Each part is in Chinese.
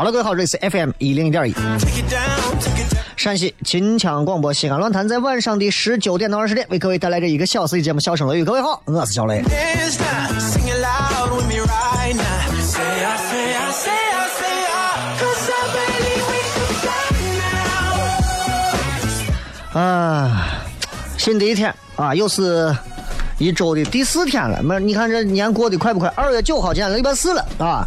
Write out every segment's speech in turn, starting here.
好了，各位好，这里是 FM 一零一点一，陕西秦腔广播西安论坛在晚上的十九点到二十点为各位带来这一个小时的节目《笑声雷雨》。各位好，我是小雷。啊，新的一天啊，又是一周的第四天了。没，你看这年过得快不快？二月九号，今天礼拜四了啊。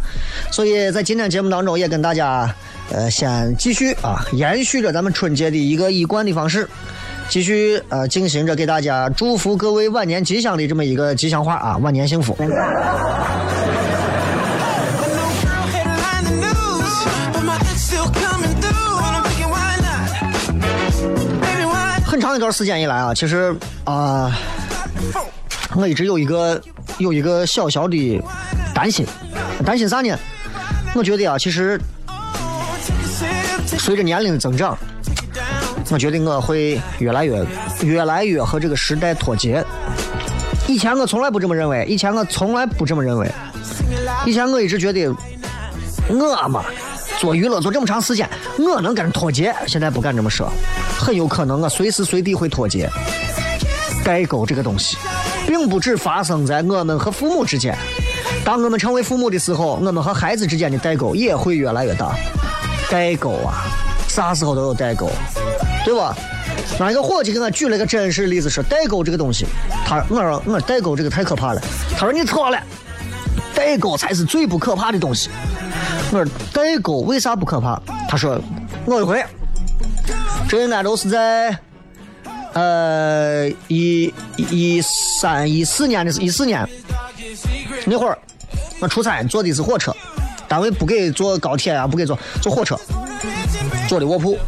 所以在今天节目当中，也跟大家呃，先继续啊，延续着咱们春节的一个一贯的方式，继续呃，进行着给大家祝福各位晚年吉祥的这么一个吉祥话啊，晚年幸福。很长一段时间以来啊，其实啊，我一直有一个有一个小小的担心，担心啥呢？我觉得啊，其实随着年龄的增长，我觉得我会越来越越来越和这个时代脱节。以前我从来不这么认为，以前我从来不这么认为。以前我一直觉得我嘛。做娱乐做这么长时间，我能跟人脱节？现在不敢这么说，很有可能我随时随地会脱节。代沟这个东西，并不只发生在我们和父母之间。当我们成为父母的时候，我们和孩子之间的代沟也会越来越大。代沟啊，啥时候都有代沟，对吧？那一个伙计给我举了个真实例子，说代沟这个东西，他我说我代沟这个太可怕了。他说你错了，代沟才是最不可怕的东西。我说代沟为啥不可怕？他说我一回，这应该都是在呃一一三一四年的是一四年那会儿，我出差坐的是火车，单位不给坐高铁啊，不给坐坐火车，坐的卧铺。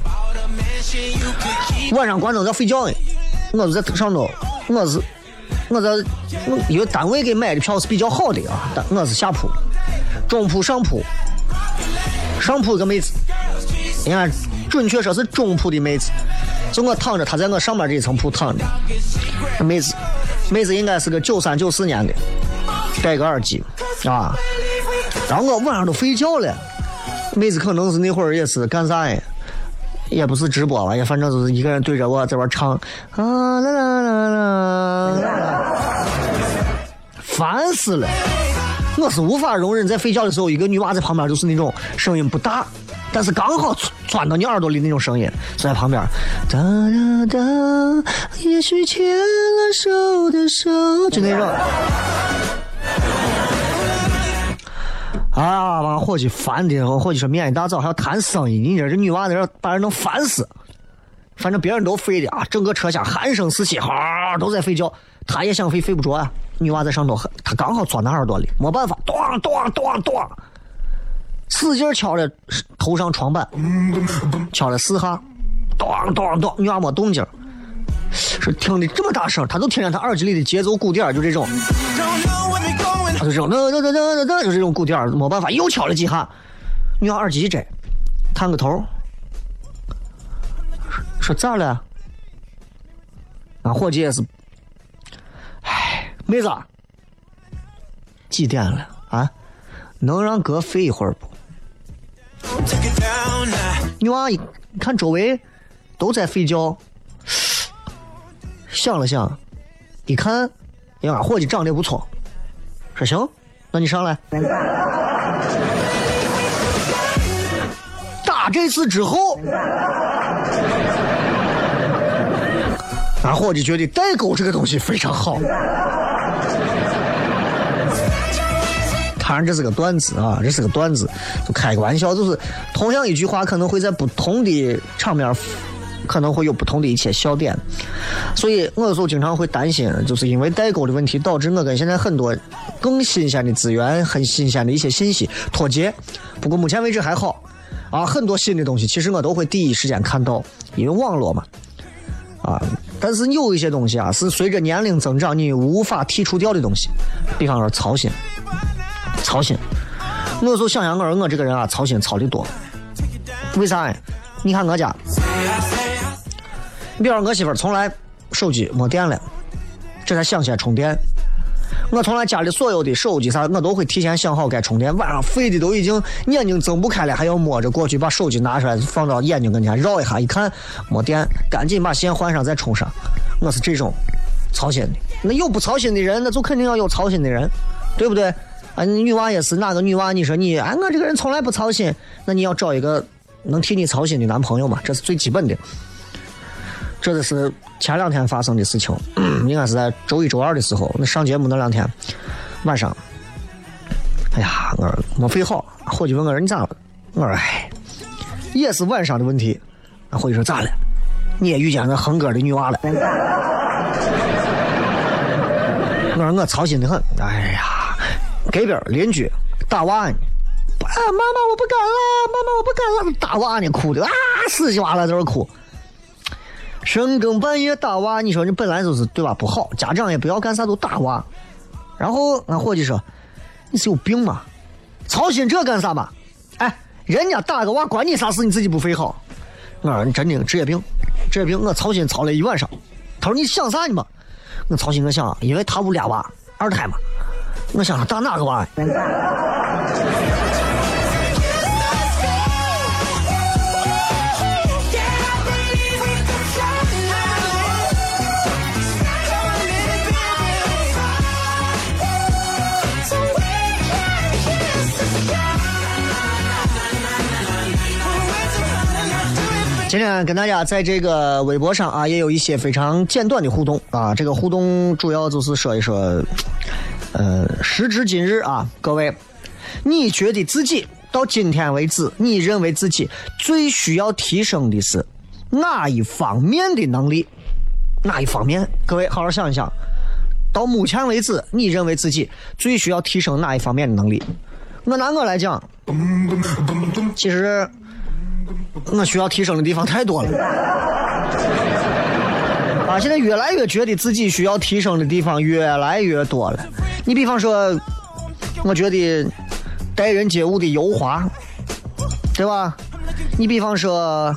晚上关灯要睡觉呢，我是在上头，我是我在因为单位给买的票是比较好的啊，但我是下铺，中铺上铺。上铺一个妹子，你看，准确说是中铺的妹子，就我躺着，她在我上面这一层铺躺着。妹子，妹子应该是个九三九四年的，戴个耳机啊。然后我晚上都睡觉了，妹子可能是那会儿也是干啥呀？也不是直播吧，也反正就是一个人对着我在玩唱啊啦啦啦啦，烦死了。我是无法容忍在睡觉的时候，一个女娃在旁边，就是那种声音不大，但是刚好钻到你耳朵里那种声音，就在旁边。哒哒哒，也许牵了手的手，就那种。啊，把伙计烦的，伙计说：“明天一大早还要谈生意，你这这女娃在这把人能烦死。”反正别人都睡的啊，整个车厢鼾声四起，哈，都在睡觉。他也想睡，睡不着啊。女娃在上头，她刚好钻到耳朵里，没办法，咚咚咚咚。使劲敲了头上床板，敲了四下，咚咚咚，女娃没动静说听的这么大声，她都听见她耳机里的节奏鼓点，就这种，她就这种，噔噔噔噔噔，就这种鼓点，没办法，又敲了几下，女娃耳机一摘，探个头，说咋了？俺伙计也是，妹子，几点了啊？能让哥睡一会儿不？女娃一看周围都在睡觉，想了想，一看，哎呀，伙计长得不错，说行，那你上来。打这次之后，俺伙计觉得代沟这个东西非常好。当然这是个段子啊，这是个段子，就开个玩笑，就是同样一句话，可能会在不同的场面，可能会有不同的一些笑点。所以我有时候经常会担心，就是因为代沟的问题，导致我跟现在很多更新鲜的资源、很新鲜的一些信息脱节。不过目前为止还好啊，很多新的东西其实我都会第一时间看到，因为网络嘛啊。但是有一些东西啊，是随着年龄增长你无法剔除掉的东西，比方说操心。操心，我就想想我我这个人啊，操心操的多。为啥？你看我家，你比方我媳妇从来手机没电了，这才想起来充电。我从来家里所有的手机啥，我都会提前想好该充电。晚上睡的都已经眼睛睁不开了，还要摸着过去把手机拿出来放到眼睛跟前绕一下，一看没电，赶紧把线换上再充上。我是这种操心的。那有不操心的人，那就肯定要有操心的人，对不对？啊，女娃也是哪个女娃？你说你，哎，我这个人从来不操心。那你要找一个能替你操心的男朋友嘛？这是最基本的。这个是前两天发生的事情，应该是在周一、周二的时候。那上节目那两天晚上，哎呀，我没睡好。伙计问我，你咋了？我说，哎，也是晚上的问题。那伙计说咋了？你也遇见那哼歌的女娃了？我说我操心的很。哎呀。隔壁邻居打娃呢，啊，妈妈我不敢了，妈妈我不敢了，打娃呢，哭的啊，死鸡娃了在这哭。深更半夜打娃，你说你本来就是对吧不好，家长也不要干啥都打娃。然后俺伙计说，你是有病吗？操心这干啥嘛？哎，人家打个娃关你啥事？你自己不费好。我说你真的职业病，职业病，我操心操了一晚上。他说你想啥呢嘛？我操心我想，因为他屋俩娃，二胎嘛。我想打哪个娃？今天跟大家在这个微博上啊，也有一些非常简短的互动啊。这个互动主要就是说一说。呃，时至今日啊，各位，你觉得自己到今天为止，你认为自己最需要提升的是哪一方面的能力？哪一方面？各位好好想一想，到目前为止，你认为自己最需要提升哪一方面的能力？我拿我来讲，其实我需要提升的地方太多了。啊，现在越来越觉得自己需要提升的地方越来越多了。你比方说，我觉得待人接物的油滑，对吧？你比方说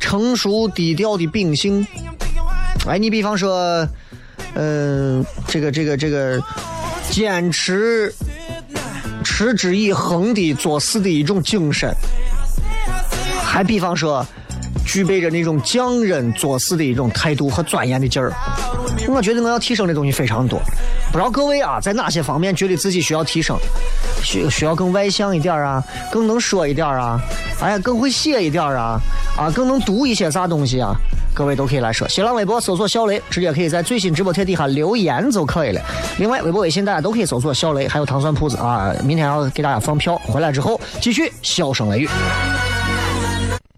成熟低调的秉性，哎，你比方说，嗯，这个这个这个坚持持之以恒的做事的一种精神，还比方说。具备着那种匠人做事的一种态度和钻研的劲儿，我觉得我要提升的东西非常多。不知道各位啊，在哪些方面觉得自己需要提升？需需要更外向一点啊，更能说一点啊，哎呀，更会写一点啊，啊，更能读一些啥东西啊？各位都可以来说。新浪微博搜索小雷，直接可以在最新直播贴底下留言就可以了。另外，微博、微信大家都可以搜索小雷，还有糖蒜铺子啊。明天要给大家放票，回来之后继续笑声雷雨。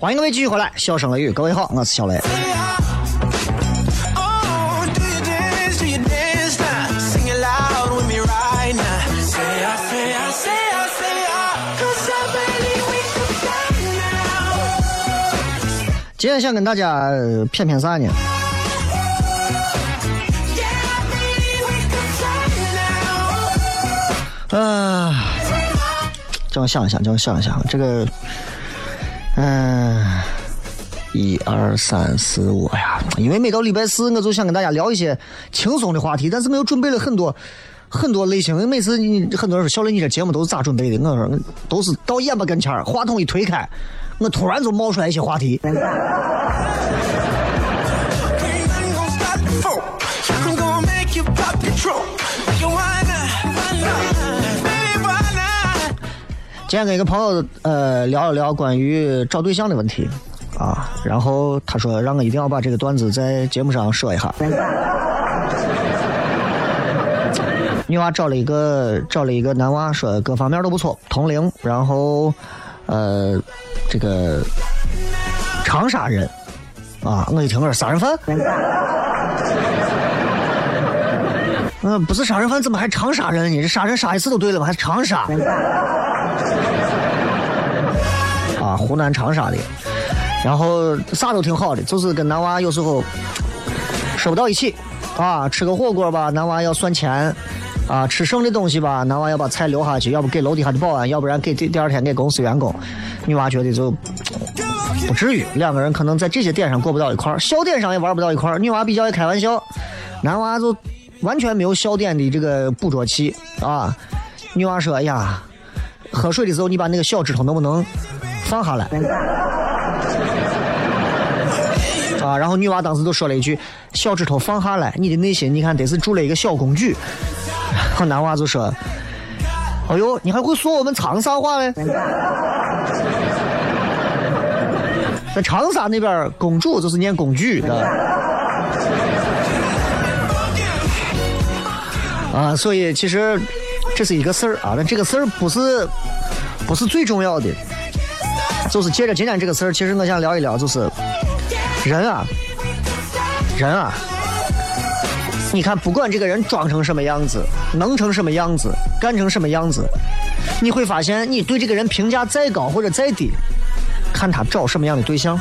欢迎各位继续回来，笑声雷雨，各位好，我是小雷。今天想跟大家呃谝谝啥呢？啊、叫我想一想，叫我想一想，这个，嗯、一二三四五，哎呀，因为每到礼拜四，我就想跟大家聊一些轻松的话题，但是我又准备了很多很多类型。因为每次你很多人说小雷，你这节目都是咋准备的？我说都是到眼巴跟前，话筒一推开，我突然就冒出来一些话题。今天跟一个朋友呃聊了聊关于找对象的问题啊，然后他说让我一定要把这个段子在节目上说一下。女娃找了一个找了一个男娃，说各方面都不错，同龄，然后呃这个长沙人啊，我一听我说杀人犯。嗯，不是杀人犯，怎么还长沙人呢？这杀人杀一次都对了吗？还长沙？啊，湖南长沙的，然后啥都挺好的，就是跟男娃有时候说不到一起啊，吃个火锅吧，男娃要算钱啊，吃剩的东西吧，男娃要把菜留下去，要不给楼底下的保安，要不然给第第二天给公司员工，女娃觉得就不至于，两个人可能在这些点上过不到一块儿，小点上也玩不到一块儿，女娃比较爱开玩笑，男娃就完全没有笑点的这个捕捉器啊，女娃说：“哎呀。”喝水的时候，你把那个小指头能不能放下来？啊，然后女娃当时就说了一句：“小指头放下来，你的内心你看得是住了一个小公举。”然后男娃就说：“哎呦，你还会说我们长沙话嘞？”在长沙那边，公主就是念公举的。啊，所以其实这是一个事儿啊，但这个事儿不是不是最重要的，就是借着今天这个事儿，其实我想聊一聊，就是人啊，人啊，你看，不管这个人装成什么样子，能成什么样子，干成什么样子，你会发现，你对这个人评价再高或者再低，看他找什么样的对象，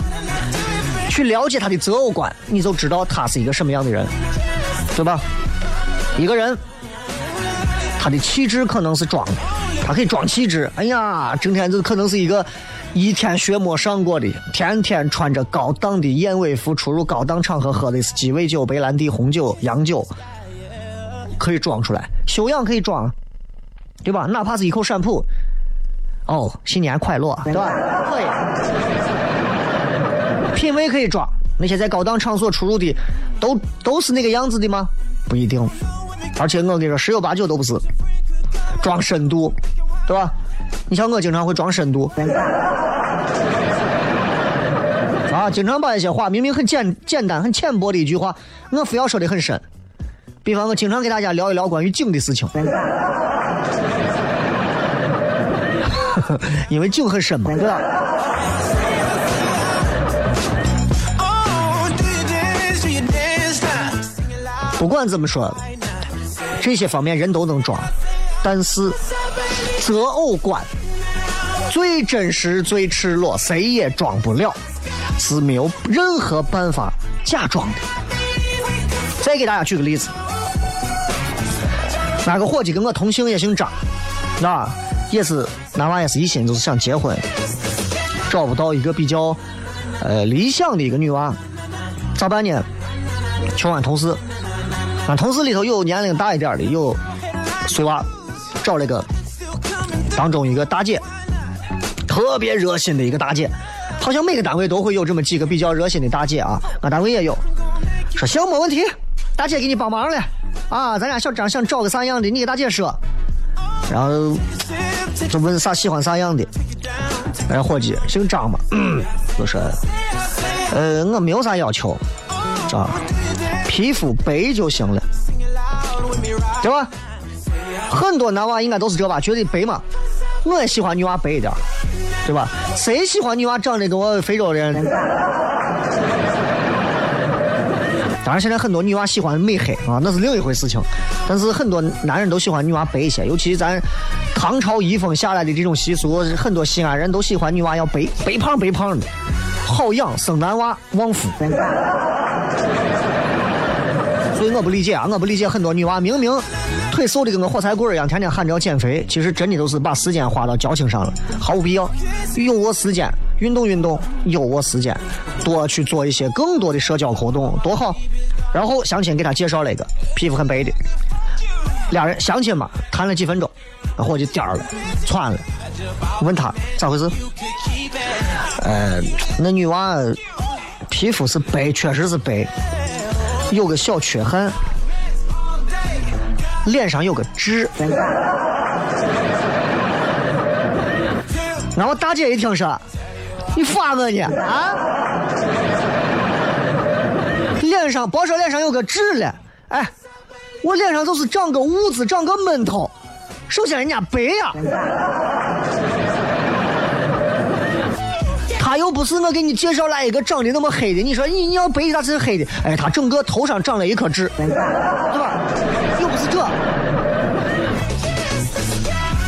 去了解他的择偶观，你就知道他是一个什么样的人，对吧？一个人。他的气质可能是装的，他可以装气质。哎呀，整天就可能是一个一天学没上过的，天天穿着高档的燕尾服出入高档场合，喝的是鸡尾酒、白兰地、红酒、洋酒，可以装出来。修养可以装，对吧？哪怕是一口陕普，哦，新年快乐，对吧？可以。品味可以装，那些在高档场所出入的，都都是那个样子的吗？不一定。而且我跟你说，十有八九都不是。装深度，对吧？你像我经常会装深度，啊，经常把一些话明明很简简单、很浅薄的一句话，我非要说的很深。比方我经常给大家聊一聊关于井的事情，因为井很深嘛，对吧？不管怎么说，这些方面人都能装，但是择偶观最真实、最赤裸，谁也装不了，是没有任何办法假装的。再给大家举个例子，那个伙计跟我同姓，也姓张，那也是男娃也是一心就是想结婚，找不到一个比较呃理想的一个女娃，咋办呢？求俺同事，俺同事里头有年龄大一点的，有碎娃，找了个当中一个大姐，特别热心的一个大姐，好像每个单位都会有这么几个比较热心的大姐啊，俺单位也有。说行，没问题，大姐给你帮忙了啊，咱家小张想找个啥样的，你给大姐说。然后就问啥喜欢啥样的，哎伙计姓张嘛，就说，呃，我没有啥要求，啊，皮肤白就行了，对吧？很多男娃应该都是这吧，觉得白嘛，我也喜欢女娃白一点，对吧？谁喜欢女娃长得跟我非洲人？当然，现在很多女娃喜欢美黑啊，那是另一回事情。但是很多男人都喜欢女娃白一些，尤其咱唐朝遗风下来的这种习俗，很多西安人都喜欢女娃要白白胖白胖的，好养，生男娃旺夫。所以我不理解啊，我不理解很多女娃明明腿瘦的跟个火柴棍一样，天天喊着要减肥，其实真的都是把时间花到矫情上了，毫无必要。有我时间运动运动，有我时间多去做一些更多的社交活动，多好。然后相亲给他介绍了一个皮肤很白的，俩人相亲嘛，谈了几分钟，那伙计颠了，窜了，问他咋回事？呃，那女娃皮肤是白，确实是白，有个小缺憾，脸上有个痣。然后大姐一听说，你发我呢啊？脸上别说脸上有个痣了，哎，我脸上就是长个痦子，长个闷头。首先人家白呀，他又不是我给你介绍来一个长得那么黑的，你说你你要白他是黑的，哎，他整个头上长了一颗痣，对吧？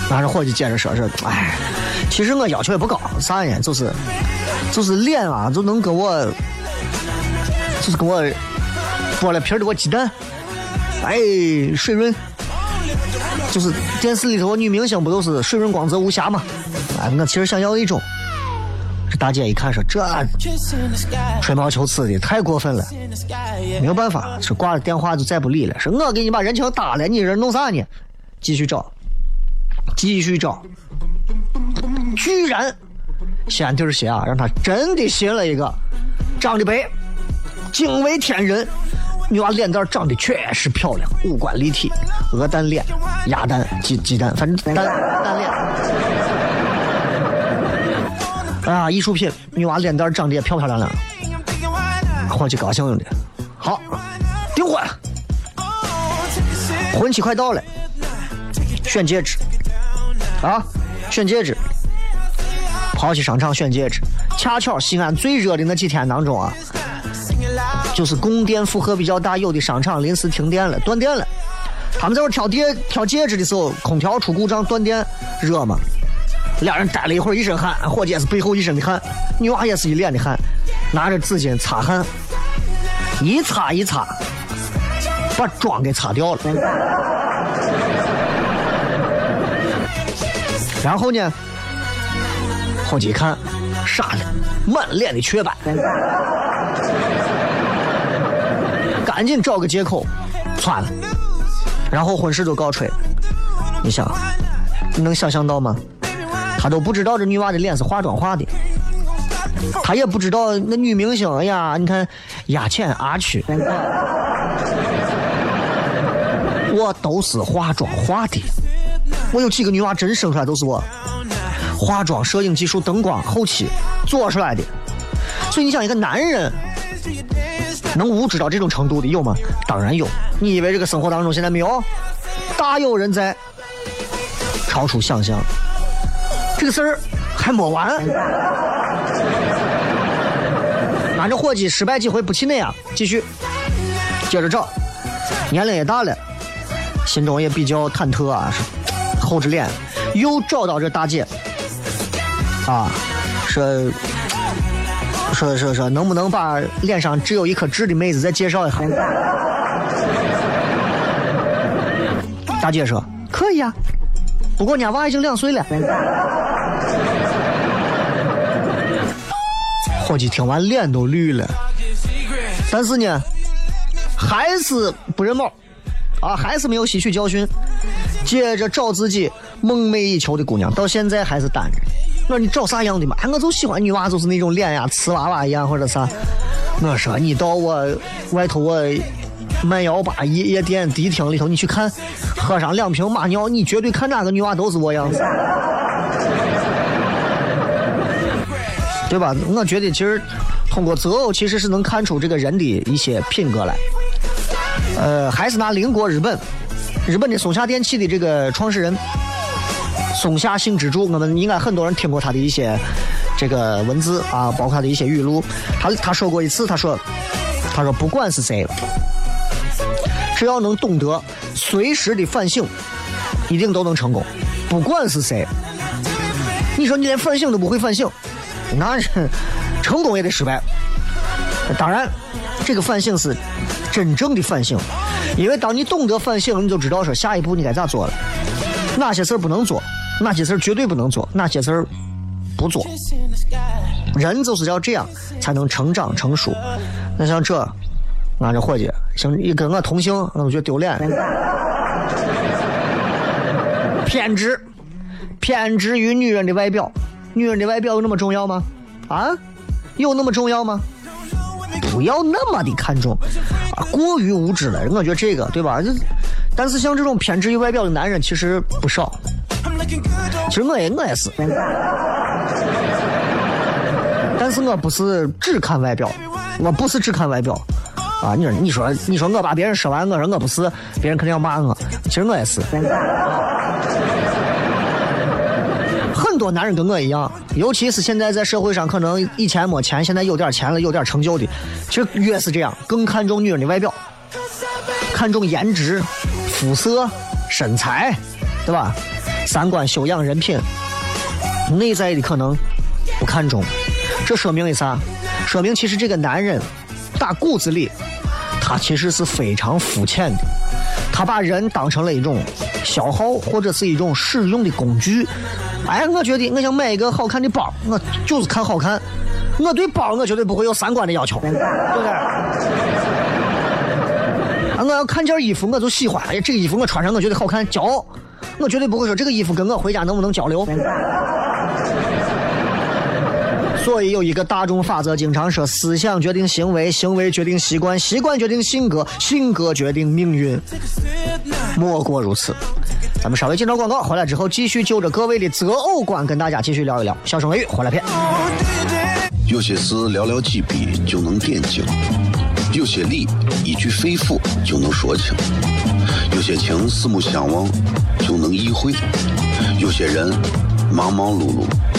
拿着，伙计接着说说，哎，其实我要求也不高，啥呢？就是就是脸啊，就能跟我，就是跟我剥了皮的我鸡蛋，哎，水润。就是电视里头女明星不都是水润光泽无瑕吗？哎，我其实想要一种。这大姐一看说这吹毛求疵的太过分了，没有办法，是挂了电话就再不理了。说我给你把人情打了，你这弄啥呢？继续找，继续找，居然先底儿鞋啊，让他真的寻了一个长得白，惊为天人。女娃脸蛋长得确实漂亮，五官立体，鹅蛋脸、鸭蛋、鸡鸡蛋，反正蛋蛋脸。啊，艺术品，女娃脸蛋长得也漂漂亮亮。伙计高兴的，好，订婚，婚期快到了，选戒指，啊，选戒指，跑去商场选戒指，恰巧西安最热的那几天当中啊，就是供电负荷比较大，有的商场临时停电了，断电了。他们在这挑戒挑戒指的时候，空调出故障断电，热嘛。俩人待了一会儿，一身汗，伙计也是背后一身的汗，女娃也是一脸的汗，拿着纸巾擦汗，一擦一擦，把妆给擦掉了。然后呢，伙计一看，傻了，满脸的雀斑。赶紧找个借口窜了，然后婚事就告吹。你想，你能想象到吗？他都不知道这女娃的脸是化妆化的，他也不知道那女明星，哎呀，你看压浅阿曲，我都是化妆化的。我有几个女娃真生出来都是我化妆、摄影技术、灯光、后期做出来的。所以你想，一个男人能无知到这种程度的有吗？当然有。你以为这个生活当中现在没有？大有人在，超出想象。这个事儿还没完。俺这伙计失败几回不气馁啊，继续接着找。年龄也大了，心中也比较忐忑啊，厚着脸又找到这大姐啊，说说说说，能不能把脸上只有一颗痣的妹子再介绍一下？大姐说可以啊，不过人家娃已经两岁了。伙计听完脸都绿了，但是呢，还是不认猫，啊，还是没有吸取教训，接着找自己梦寐以求的姑娘，到现在还是单着。我说你找啥样的嘛？哎，我就喜欢女娃，就是那种脸呀，瓷娃娃一样或者啥。我说你到我外头我慢摇吧夜夜店迪厅里头，你去看，喝上两瓶马尿，你绝对看哪个女娃都是我样子。对吧？我觉得其实通过择偶，其实是能看出这个人的一些品格来。呃，还是拿邻国日本，日本的松下电器的这个创始人松下幸之助，我们应该很多人听过他的一些这个文字啊，包括他的一些语录。他他说过一次，他说他说不管是谁，只要能懂得随时的反省，一定都能成功。不管是谁，你说你连反省都不会反省。那成功也得失败。当然，这个反省是真正的反省，因为当你懂得反省，你就知道说下一步你该咋做了。哪些事儿不能做，哪些事儿绝对不能做，哪些事儿不做。人就是要这样才能成长成熟。那像这，俺这伙计，行，一跟我同姓，我都觉得丢脸。偏执，偏执于女人的外表。女人的外表有那么重要吗？啊，有那么重要吗？不要那么的看重啊，过于无知了。我觉得这个对吧？就，但是像这种偏执于外表的男人其实不少。其实我也我也是，但是我不是只看外表，我不是只看外表啊。你说你说你说我把别人说完，我说我不是，别人肯定要骂我。其实我也是。很多男人跟我一样，尤其是现在在社会上，可能以前没钱，现在有点钱了，有点成就的，其实越是这样，更看重女人的外表，看重颜值、肤色、身材，对吧？三观、修养、人品，内在的可能不看重。这说明了啥？说明其实这个男人打骨子里，他其实是非常肤浅的，他把人当成了一种消耗或者是一种使用的工具。哎，我觉得我想买一个好看的包，我就是看好看。我对包我绝对不会有三观的要求，对不对？啊，我要看件衣服我就喜欢，哎，这个衣服我穿上我觉得好看，骄傲。我绝对不会说这个衣服跟我回家能不能交流。所以有一个大众法则，经常说：思想决定行为，行为决定习惯，习惯决定性格，性格决定命运。莫过如此。咱们稍微进段广告，回来之后继续就着各位的择偶观跟大家继续聊一聊。小声雷雨回来片。有些事寥寥几笔就能点睛，有些理一句肺腑就能说清，有些情四目相望就能意会，有些人忙忙碌碌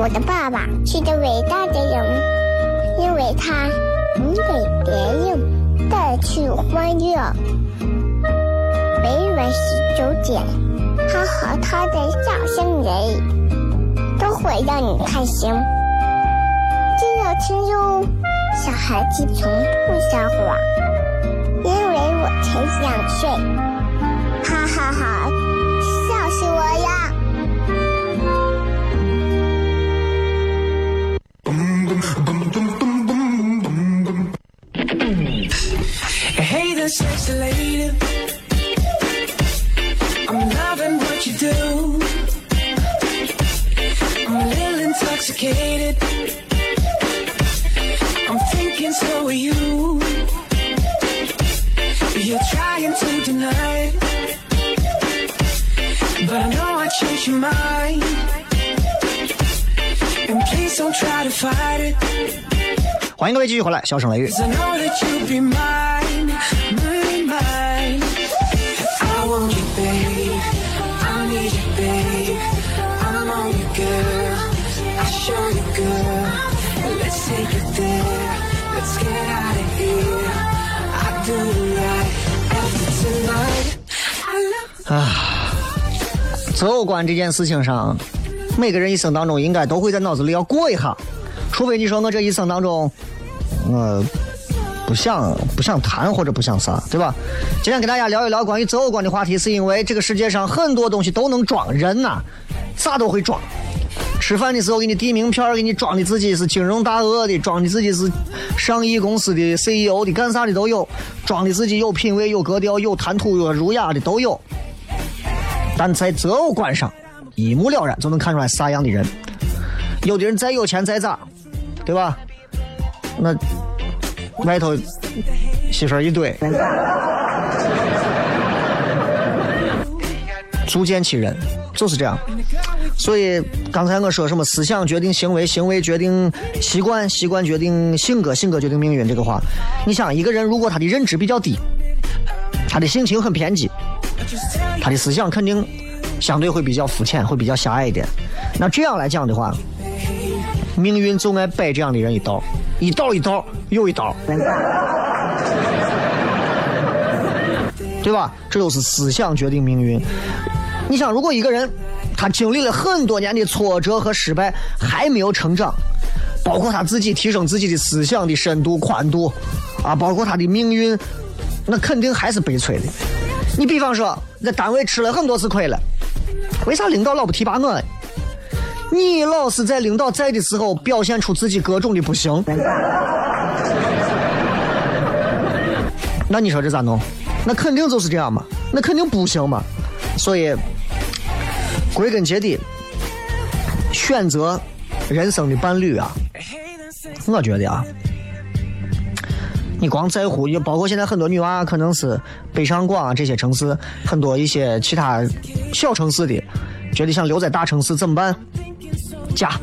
我的爸爸是个伟大的人，因为他能给别人带去欢乐。每晚十九点，他和他的笑声人，都会让你开心。记得听哟，小孩子从不撒谎，因为我才两岁。哈哈哈，Hey, there, sexy lady. I'm loving what you do. I'm a little intoxicated. I'm thinking so are you. You're trying to deny it. But I know I changed your mind. And please don't try to fight it. 欢迎各位继续回来，笑声雷雨。 择偶观这件事情上，每个人一生当中应该都会在脑子里要过一下，除非你说我这一生当中，我不想不想谈或者不想啥，对吧？今天跟大家聊一聊关于择偶观的话题，是因为这个世界上很多东西都能装，人呐、啥都会装。吃饭的时候给你递名片，给你装的自己是金融大鳄的，装的自己是上亿公司的 CEO 的，干啥的都有，装的自己有品位、有格调、有谈吐、有儒雅的都有。但在择偶观上，一目了然就能看出来啥样的人。有的人再有钱再咋，对吧？那外头媳妇一堆，足见其人，就是这样。所以刚才我说什么思想决定行为，行为决定习惯，习惯决定性格，性格决定命运这个话，你想一个人如果他的认知比较低，他的性情很偏激，他的思想肯定相对会比较肤浅，会比较狭隘一点。那这样来讲的话，命运就爱摆这样的人一道，一道一道又一道，对吧？这都是思想决定命运。你想，如果一个人他经历了很多年的挫折和失败，还没有成长，包括他自己提升自己的思想的深度、宽度，啊，包括他的命运，那肯定还是悲催的。你比方说，在单位吃了很多次亏了，为啥领导老不提拔我？你老是在领导在的时候表现出自己各种的不行，那你说这咋弄？那肯定就是这样嘛，那肯定不行嘛。所以，归根结底，选择人生的伴侣啊，我觉得啊，你光在乎，也包括现在很多女娃，可能是北上广啊这些城市，很多一些其他小城市的，觉得想留在大城市怎么办？嫁，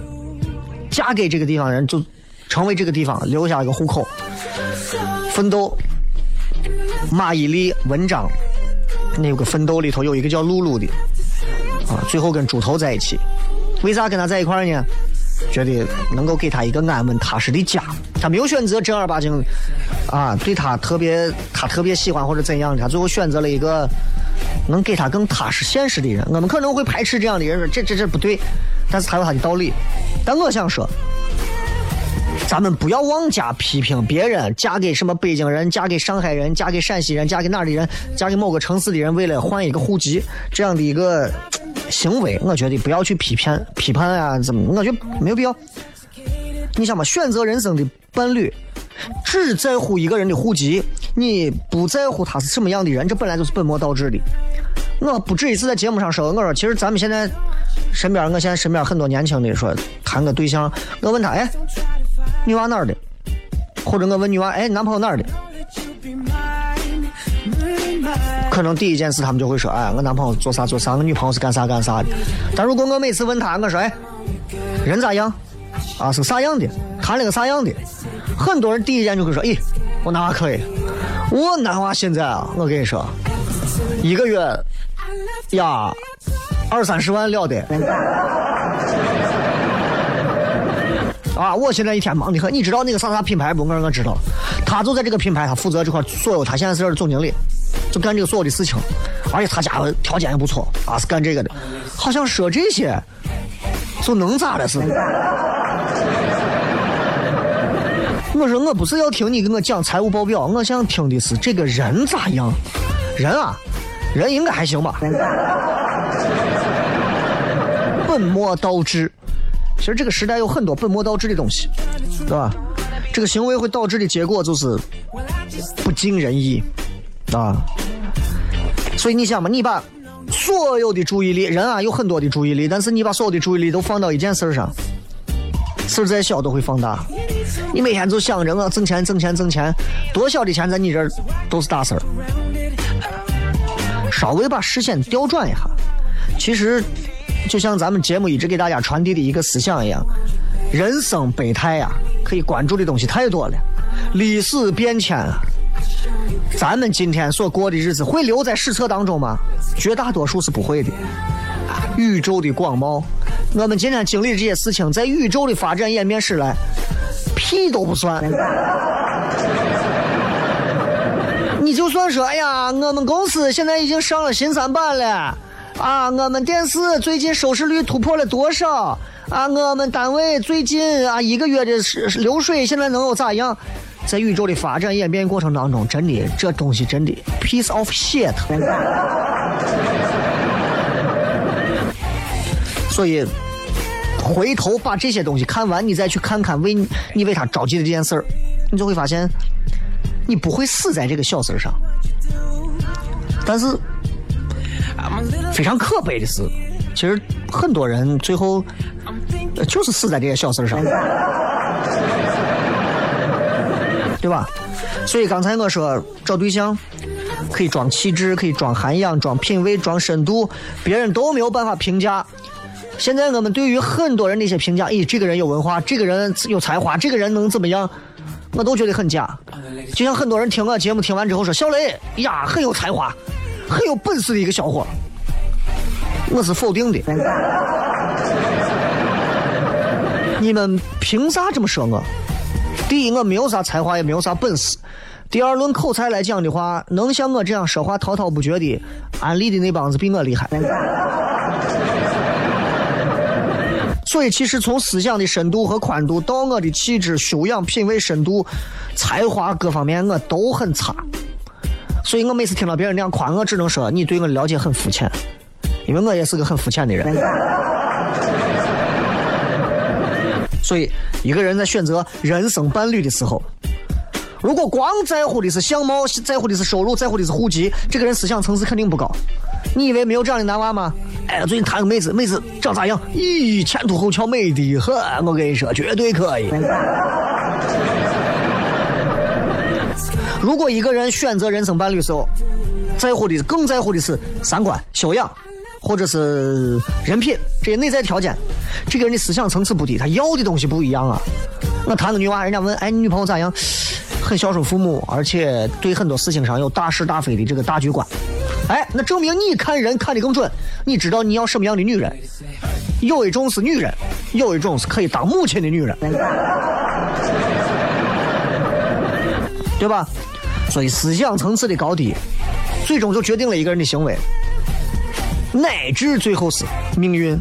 嫁给这个地方人，就成为这个地方留下一个户口，奋斗。马伊琍、文章，那有个奋斗里头有一个叫露露的，啊，最后跟猪头在一起，为啥跟他在一块呢？觉得能够给他一个安稳踏实的家，他没有选择正儿八经，啊，对他特别他特别喜欢或者怎样的，他最后选择了一个能给他更踏实现实的人。我们可能会排斥这样的人，这这这不对，但是他有他的道理。但我想说，咱们不要妄加批评别人嫁给什么北京人，嫁给上海人，嫁给陕西人，嫁给哪儿的人，嫁给某个城市的人，为了换一个户籍这样的一个行为，我觉得不要去批判批判啊，怎么？我觉得没有必要。你想嘛，选择人生的伴侣，只在乎一个人的户籍，你不在乎他是什么样的人，这本来就是本末倒置的。我不止一次在节目上说，我说其实咱们现在身边，我现在身边很多年轻的说谈个对象，我问他，哎，女娃哪儿的？或者我问女娃，哎，男朋友哪儿的？可能第一件事他们就会说，哎，我男朋友做啥做啥，我女朋友是干啥干啥的。但如果我每次问他，我说，哎，人咋样？啊，是啥样的？谈了个啥样的？很多人第一眼就会说，咦，我男娃可以。我男娃现在啊，我跟你说，一个月呀，二三十万了得。啊！我现在一天忙得很，你知道那个啥啥品牌不？我说我知道，他就在这个品牌，他负责这块所有，他现在是总经理，就干这个所有的事情，而且他家条件也不错啊，是干这个的。好像说这些就能咋的似的。我说我不是要听你给我讲财务报表，我想听的是这个人咋样。人啊，人应该还行吧。本末倒置，其实这个时代有很多本末倒置的东西，对吧？这个行为会导致的结果就是不尽人意，啊。所以你想嘛，你把所有的注意力，人啊有很多的注意力，但是你把所有的注意力都放到一件事儿上，事儿再小都会放大。你每天就想着我挣钱、挣钱、挣钱，多小的钱在你这儿都是大事儿。稍微把视线调转一下，其实就像咱们节目一直给大家传递的一个思想一样，人生百态呀，可以关注的东西太多了，历史变迁啊。咱们今天所过的日子会留在史册当中吗？绝大多数是不会的。宇宙的广袤，我们今天经历这些事情，在宇宙的发展演变史来，屁都不算。你就算说，哎呀，我们公司现在已经上了新三板了，啊，我们电视最近收视率突破了多少？啊，我们单位最近啊一个月的流水现在能有咋样？在宇宙的发展演变过程当中，真的这东西真的 piece of shit。所以回头把这些东西看完，你再去看看为你为他着急的这件事儿，你就会发现，你不会死在这个小事上。但是非常可悲的是，其实很多人最后就是死在这些小事上。对吧？所以刚才我说找对象可以装气质，可以装涵养，装品味，装深度，别人都没有办法评价。现在我们对于很多人的一些评价，咦，这个人有文化，这个人有才华，这个人能怎么样，我都觉得很假。就像很多人听我节目听完之后说，小雷呀，很有才华，很有本事的一个小伙，我是否定的。你们凭啥这么说我？第一，我没有啥才华，也没有啥本事。第二，论口才来讲的话，能像我这样说话滔滔不绝的，安利的那帮子比我厉害。所以，其实从思想的深度和宽度，到我的气质、修养、品味深度、才华各方面，我都很差。所以我每次听到别人那样夸我，只能说你对我了解很肤浅，因为我也是个很肤浅的人。所以，一个人在选择人生伴侣的时候，如果光在乎的是相貌，在乎的是收入，在乎的是户籍，这个人思想层次肯定不高。你以为没有这样的男娃吗？哎，最近谈个妹子，妹子长咋样？咦，前凸后翘，美的很。我跟你说，绝对可以。如果一个人选择人生伴侣时候，在乎的更在乎的是三观、修养。或者是人品这些内在条件，这个人的思想层次不低，他要的东西不一样啊。我谈个女娃，人家问，哎，你女朋友咋样？很孝顺父母，而且对很多事情上有大是大非的这个大局观。哎，那证明你看人看的更准，你知道你要什么样的女人。有一种是女人，有一种是可以当母亲的女人，对吧？所以思想层次的高低，最终就决定了一个人的行为。乃至最后是命运。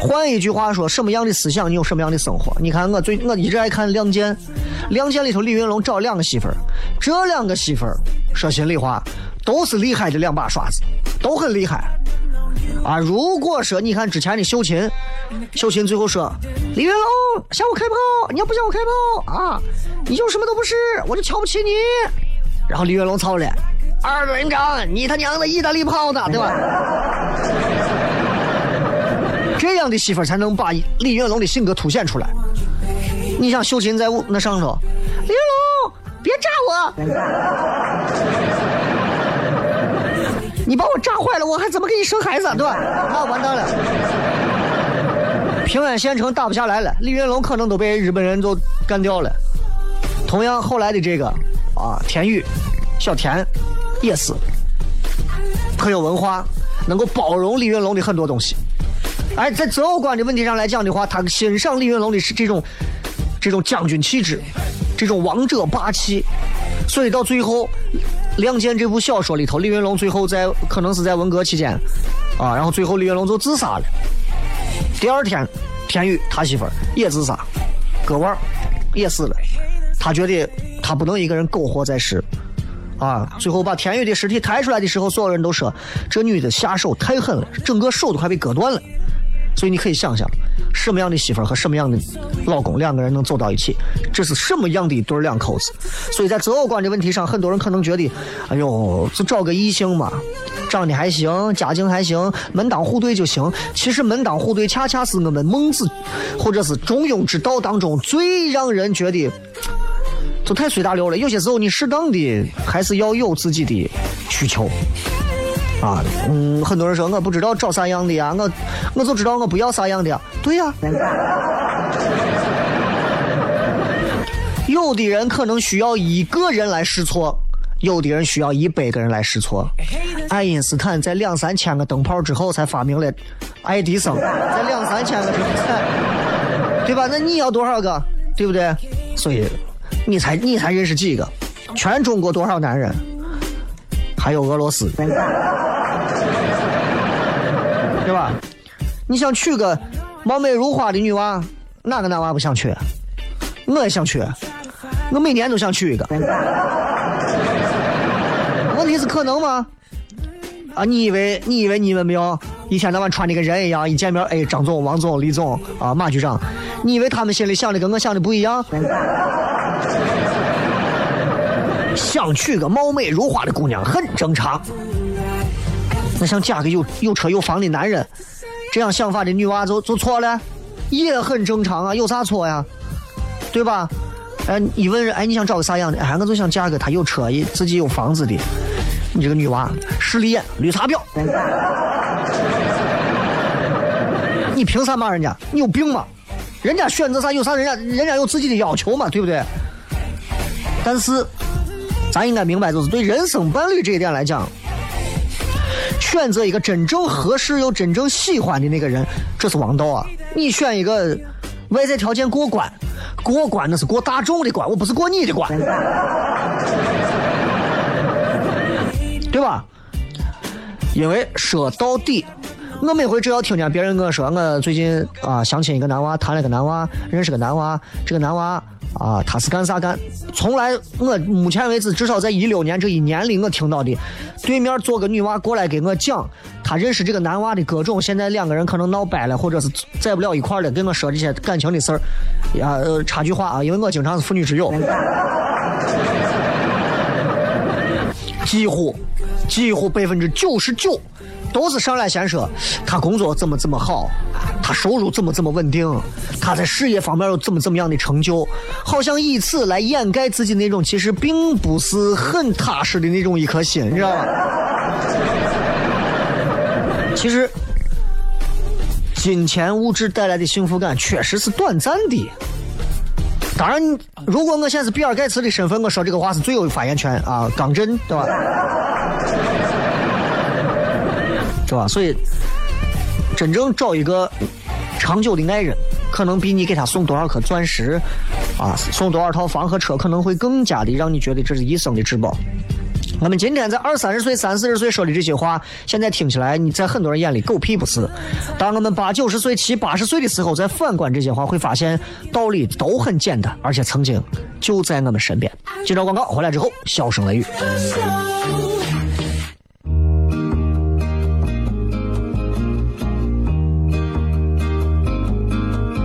换一句话说，什么样的思想，你有什么样的生活。你看我最我一直爱看《亮剑》，《亮剑》里头李云龙找两个媳妇儿，这两个媳妇儿说心里话都是厉害的两把刷子，都很厉害啊。如果说你看之前的秀琴，秀琴最后说李云龙向我开炮，你要不向我开炮啊，你就什么都不是，我就瞧不起你。然后李云龙操了。二连长，你他娘的意大利炮的，对吧？这样的媳妇才能把李云龙的性格凸显出来。你想秀琴在那上头，李云龙，别炸我！你把我炸坏了，我还怎么给你生孩子，对吧？那完蛋了，平安县城打不下来了，李云龙可能都被日本人都干掉了。同样，后来的这个啊，田雨，小田。也是很有文化，能够包容李云龙的很多东西。哎，在择偶观的问题上来讲的话，他欣赏李云龙的是这种这种将军气质，这种王者霸气。所以到最后，《亮剑》这部小说里头，李云龙最后在可能是在文革期间啊，然后最后李云龙就自杀了。第二天，田雨他媳妇儿也自杀，割腕也死了。他觉得他不能一个人苟活在世。啊，最后把田宇的尸体抬出来的时候，所有人都说这女的下手太狠了，整个手都快被割断了。所以你可以想象，什么样的媳妇和什么样的老公，两个人能走到一起，这是什么样的一对两口子。所以在择偶观的问题上，很多人可能觉得，哎呦，就找个异性嘛，长得还行，家境还行，门当户对就行。其实门当户对恰恰是我们孟子或者是中庸之道当中最让人觉得。就太随大流了，有些时候你适当的还是要有自己的需求。啊，嗯，很多人说我不知道找啥样的呀，我我就知道我不要啥样的呀。对呀，有的人可能需要一个人来试错，有的人需要一百个人来试错。爱因斯坦在两三千个灯泡之后才发明了爱迪生，在两三千个之后，对吧？那你要多少个，对不对？所以你才你才认识几个？全中国多少男人？还有俄罗斯，对吧？你想娶个貌美如花的女娃，哪个男娃不想娶？我也想娶，我每年都想娶一个。问题是可能吗？啊，你以为你以为你们没有一天到晚穿的跟人一样，一见面哎，张总、王总、李总啊，马局长，你以为他们心里想的跟我想的不一样？想娶个貌美如花的姑娘很正常，那想嫁个有有车有房的男人，这样想法的女娃就就错了，也很正常啊，有啥错呀？对吧？哎，一问人，哎，你想找个啥样的？哎，我就想嫁个他有车、自己有房子的。你这个女娃，势利眼、绿茶婊，你凭啥骂人家？你有病吗？人家选择啥有啥？人家人家有自己的要求嘛，对不对？但是。咱应该明白，就是对人生伴侣这一点来讲，选择一个真正合适又真正喜欢的那个人，这是王道啊！你选一个外在条件过关，过关那是过大众的关，我不是过你的关，对吧？因为说到底，我每回只要听见别人跟我说，我最近啊相亲一个男娃，谈了个男娃，认识个男娃，这个男娃。啊，他是干啥干？从来我目前为止，至少在一六年这一年里，我听到的，对面坐个女娃过来给我讲，他认识这个男娃的各种，现在两个人可能闹掰了，或者是在不了一块了，跟我说这些感情的事儿。呀，插句话啊，因为我经常是妇女之友，几乎几乎百分之九十九。都是上来先说他工作怎么怎么好，他收入怎么怎么稳定，他在事业方面有怎么怎么样的成就，好像以此来掩盖自己那种其实并不是很踏实的那种一颗心，你知道吧？其实，金钱物质带来的幸福感确实是短暂的。当然，如果我现在是比尔盖茨的身份，我说这个话是最有发言权啊，刚正，对吧？是吧？所以，真正找一个长久的爱人，可能比你给他送多少颗钻石，啊，送多少套房和车，可能会更加的让你觉得这是一生的至宝。我们今天在二三十岁、三四十岁说的这些话，现在听起来你在很多人眼里狗屁不是。当我们八九十岁、七八十岁的时候，再反观这些话，会发现道理都很简单，而且曾经就在我们身边。接着广告回来之后，笑声雷雨。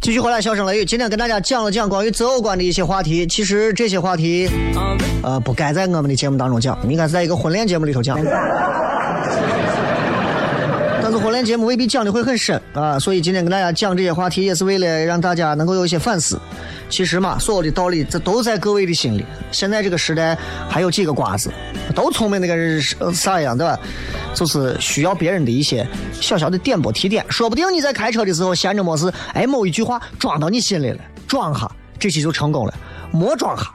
继续回来，笑声雷雨。今天跟大家讲了讲关于择偶观的一些话题。其实这些话题，呃，不该在我们的节目当中讲，应该是在一个婚恋节目里头讲。节目未必讲的会很深啊，所以今天跟大家讲这些话题，也是为了让大家能够有一些反思。其实嘛，所有的道理这都在各位的心里。现在这个时代还有几个瓜子，都聪明的跟啥一样，对吧？就是需要别人的一些小小的点拨提点，说不定你在开车的时候闲着没事，哎，某一句话装到你心里了，装哈，这期就成功了；没装哈，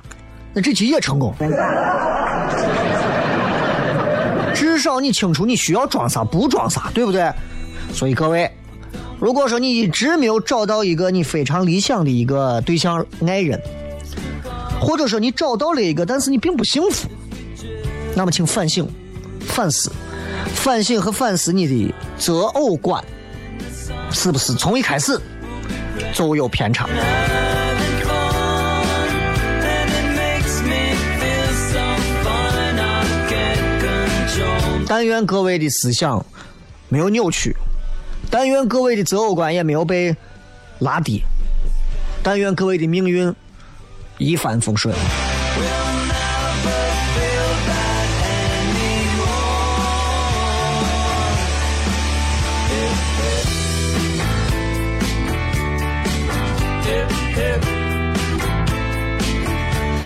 那这期也成功。至少你清楚你需要装啥，不装啥，对不对？所以各位，如果说你一直没有找到一个你非常理想的一个对象爱人，或者说你找到了一个，但是你并不幸福，那么请反省、反思、反省和反思你的择偶观，是不是从一开始就有偏差？但愿各位的思想没有扭曲，但愿各位的择偶观也没有被拉低，但愿各位的命运一帆风顺。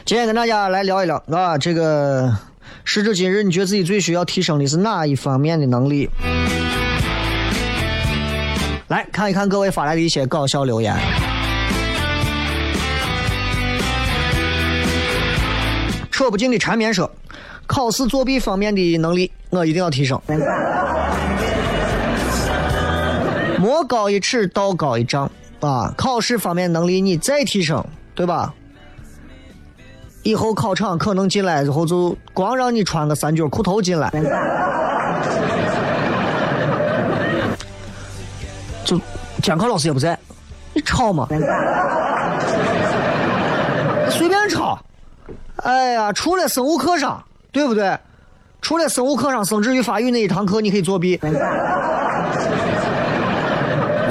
今天跟大家来聊一聊啊，这个时至今日，你觉得自己最需要提升的是哪一方面的能力？来看一看各位发来的一些搞笑留言。扯不尽的缠绵说，考试作弊方面的能力我一定要提升。魔高一尺，道高一丈啊！考试方面能力你再提升，对吧？以后考场可能进来之后就光让你穿个三角裤头进来，监考老师也不在，你抄嘛，随便抄。哎呀，除了生物课上，对不对？除了生物课上生殖与发育那一堂课你可以作弊，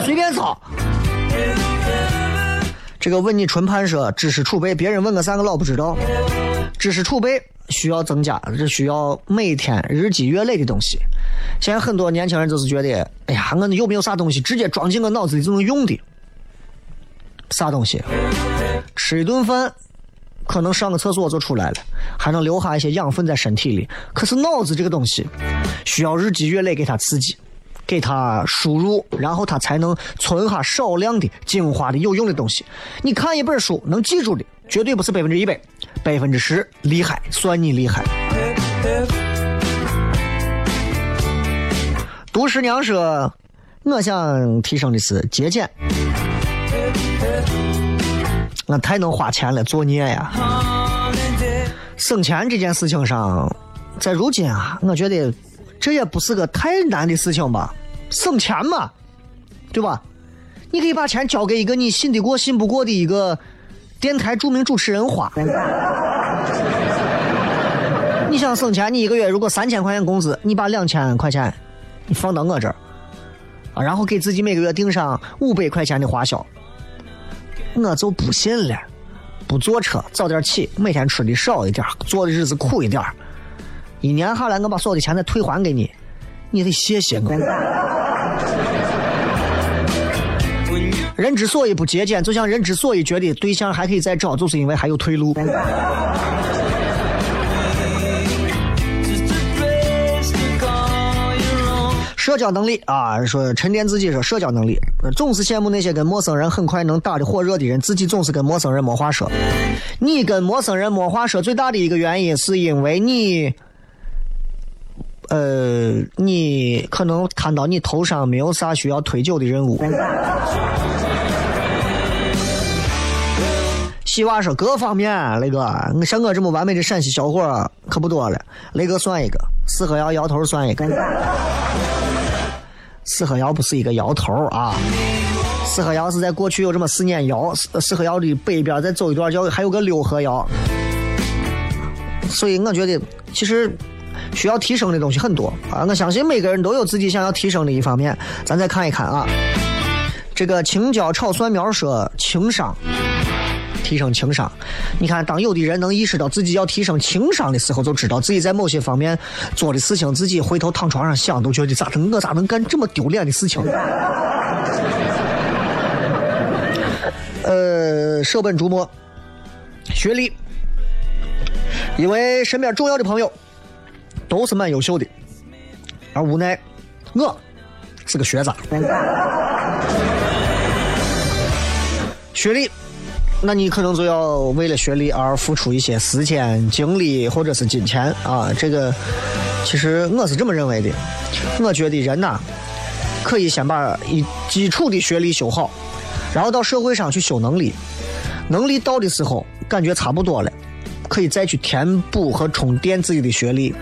随便抄。这个问你纯盘说知识储备，别人问个啥个老不知道。知识储备需要增加，这需要每天日积月累的东西。现在很多年轻人就是觉得，哎呀，我有没有啥东西直接装进我脑子里就能用的？啥东西？吃一顿饭，可能上个厕所就出来了，还能留下一些养分在身体里。可是脑子这个东西，需要日积月累给它刺激。给他输入，然后他才能存下少量的精华的有用的东西。你看一本书能记住的，绝对不是百分之一百，百分之十厉害，算你厉害。毒师娘说：“我想提升的是节俭，我太能花钱了，作孽呀！省钱这件事情上，在如今啊，我觉得这也不是个太难的事情吧。”省钱嘛，对吧？你可以把钱交给一个你信得过、信不过的一个电台著名主持人花。你想省钱，你一个月如果三千块钱工资，你把两千块钱你放到我这儿啊，然后给自己每个月定上五百块钱的花销，我就不信了。不坐车，早点起，每天吃的少一点，过的日子苦一点，一年下来我把所有的钱再退还给你。你得谢谢我。人之所以不节俭，就像人之所以觉得对象还可以再找，就是因为还有退路。社交能力啊，说沉淀自己说社交能力，总是羡慕那些跟陌生人很快能打得火热的人，自己总是跟陌生人没话说。你跟陌生人没话说，最大的一个原因是因为你。呃，你可能看到你头上没有啥需要推酒的任务。西娃说各方面，雷哥，像我这么完美的陕西小伙可不多了。雷哥算一个，四合窑摇头算一个。四合窑不是一个摇头啊，四合窑是在过去有这么四年窑，四四合窑的北边再走一段叫还有个六合窑。所以我觉得其实。需要提升的东西很多啊！我相信每个人都有自己想要提升的一方面。咱再看一看啊，这个青椒炒蒜苗说情商，提升情商。你看，当有的人能意识到自己要提升情商的时候，就知道自己在某些方面做的事情，自己回头躺床上想，都觉得咋的，我咋能干这么丢脸的事情？呃，舍本逐末，学历，因为身边重要的朋友都是蛮优秀的，而无奈我是个学渣。学历，那你可能就要为了学历而付出一些时间、精力或者是金钱啊。这个其实我是这么认为的，我觉得人呐，可以先把一基础的学历修好，然后到社会上去修能力。能力到的时候，感觉差不多了，可以再去填补和充电自己的学历。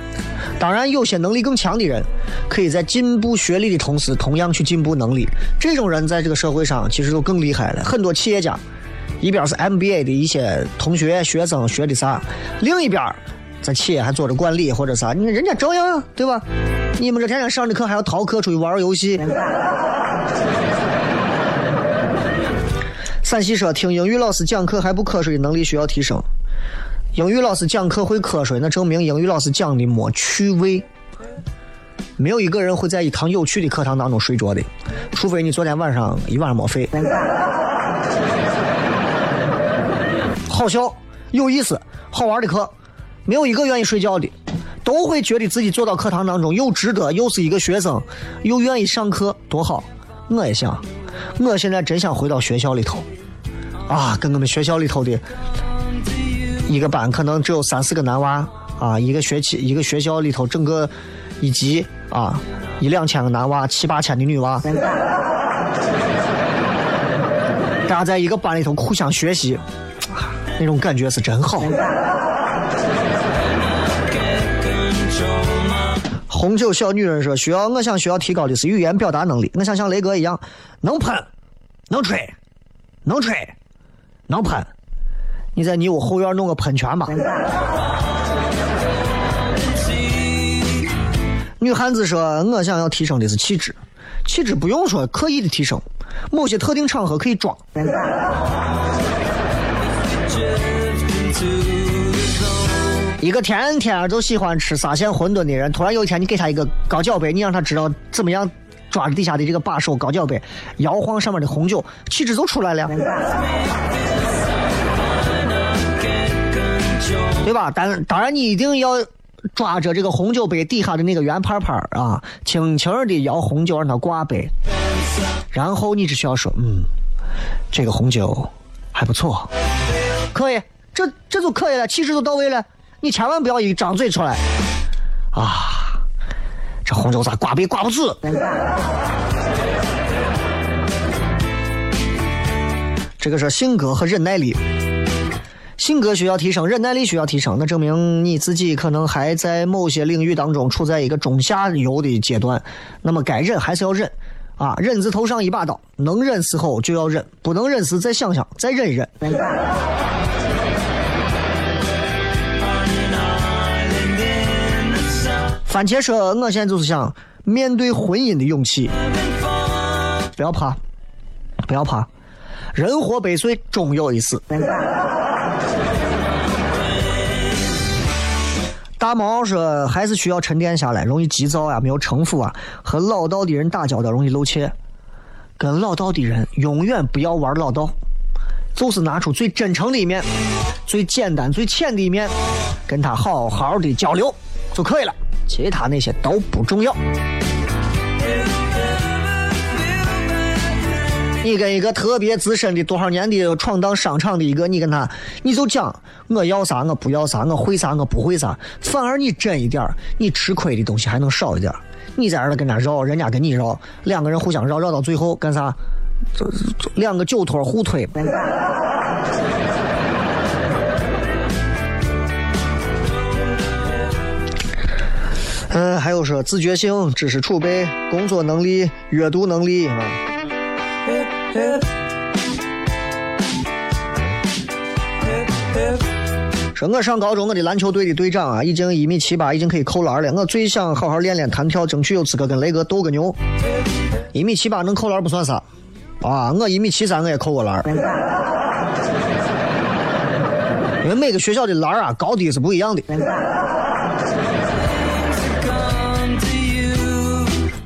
当然，有些能力更强的人，可以在进步学历的同时，同样去进步能力。这种人在这个社会上其实就更厉害了。很多企业家，一边是 MBA 的一些同学学生学的啥，另一边在企业还做着管理或者啥，你看人家照样对吧？你们这天天上的课还要逃课出去玩游戏。陕西说听英语老师讲课还不瞌睡能力需要提升。英语老师讲课会瞌睡，那证明英语老师讲的没趣味。没有一个人会在一堂有趣的课堂当中睡着的，除非你昨天晚上一晚上没睡。好笑、有意思、好玩的课，没有一个愿意睡觉的，都会觉得自己坐到课堂当中又值得，又是一个学生，又愿意上课，多好。我也想，我现在真想回到学校里头，啊，跟我们学校里头的。一个班可能只有三四个男娃啊，一个学期一个学校里头整个一级啊一两千个男娃，七八千的女娃，大家在一个班里头互相学习，那种感觉是真好。红酒小女人说：“需要我想需要提高的是语言表达能力，我想像雷哥一样能喷，能吹，能吹，能喷。”你在你屋后院弄个喷泉吧。女汉子说：“我想要提升的是气质，气质不用说刻意的提升，某些特定场合可以装。” 一个天天都喜欢吃沙县馄饨的人，突然有一天你给他一个高脚杯，你让他知道怎么样抓着底下的这个把手高脚杯，摇晃上面的红酒，气质就出来了。对吧？但当然，你一定要抓着这个红酒杯底下的那个圆盘盘啊，轻轻的摇红酒，让它挂杯。然后你只需要说：“嗯，这个红酒还不错，可以，这这就可以了，气质就到位了。你千万不要一张嘴出来啊，这红酒咋挂杯挂不住？这个是性格和忍耐力。性格需要提升，忍耐力需要提升，那证明你自己可能还在某些领域当中处在一个中下游的阶段。那么该忍还是要忍，啊，忍字头上一把刀，能忍时候就要忍，不能忍时再想想，再忍一忍。番茄说：“我现在就是想面对婚姻的勇气，不要怕，不要怕，人活百岁，终有一死。”大毛说：“还是需要沉淀下来，容易急躁啊，没有城府啊，和老道的人打交道容易露怯。跟老道的人永远不要玩老道，就是拿出最真诚的一面，最简单、最浅的一面，跟他好好的交流就可以了，其他那些都不重要。”你跟一个特别资深的多少年的闯荡商场的一个，你跟他，你就讲我要啥，我不要啥，我会啥，我不会啥，反而你真一点你吃亏的东西还能少一点你在这跟他绕，人家跟你绕，两个人互相绕，绕到最后干啥？两个酒托互推。嗯，还有说自觉性、知识储备、工作能力、阅读能力啊。说我上高中，我的篮球队的队长啊，已经一米七八，已经可以扣篮了。我最想好好练练弹跳，争取有资格跟雷哥斗个牛。一米七八能扣篮不算啥，啊，我一米七三我也扣过篮。因为每个学校的篮啊高低是不一样的。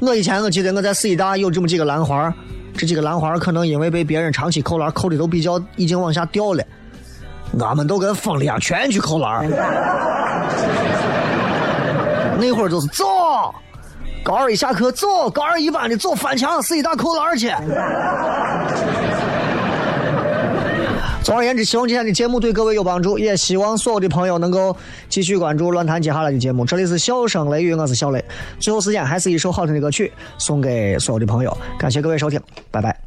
我以前我记得我在四医大有这么几个篮花，这几个篮花可能因为被别人长期扣篮扣的都比较已经往下掉了，我们都跟疯了一样全去扣篮儿。那会儿就是走，高二一下课走，高二一班的走翻墙，四一大扣篮儿去。总而言之，希望今天的节目对各位有帮助，也希望所有的朋友能够继续关注乱谈接下来的节目。这里是笑声雷雨，我是小雷。最后时间还是一首好听的歌曲送给所有的朋友，感谢各位收听，拜拜。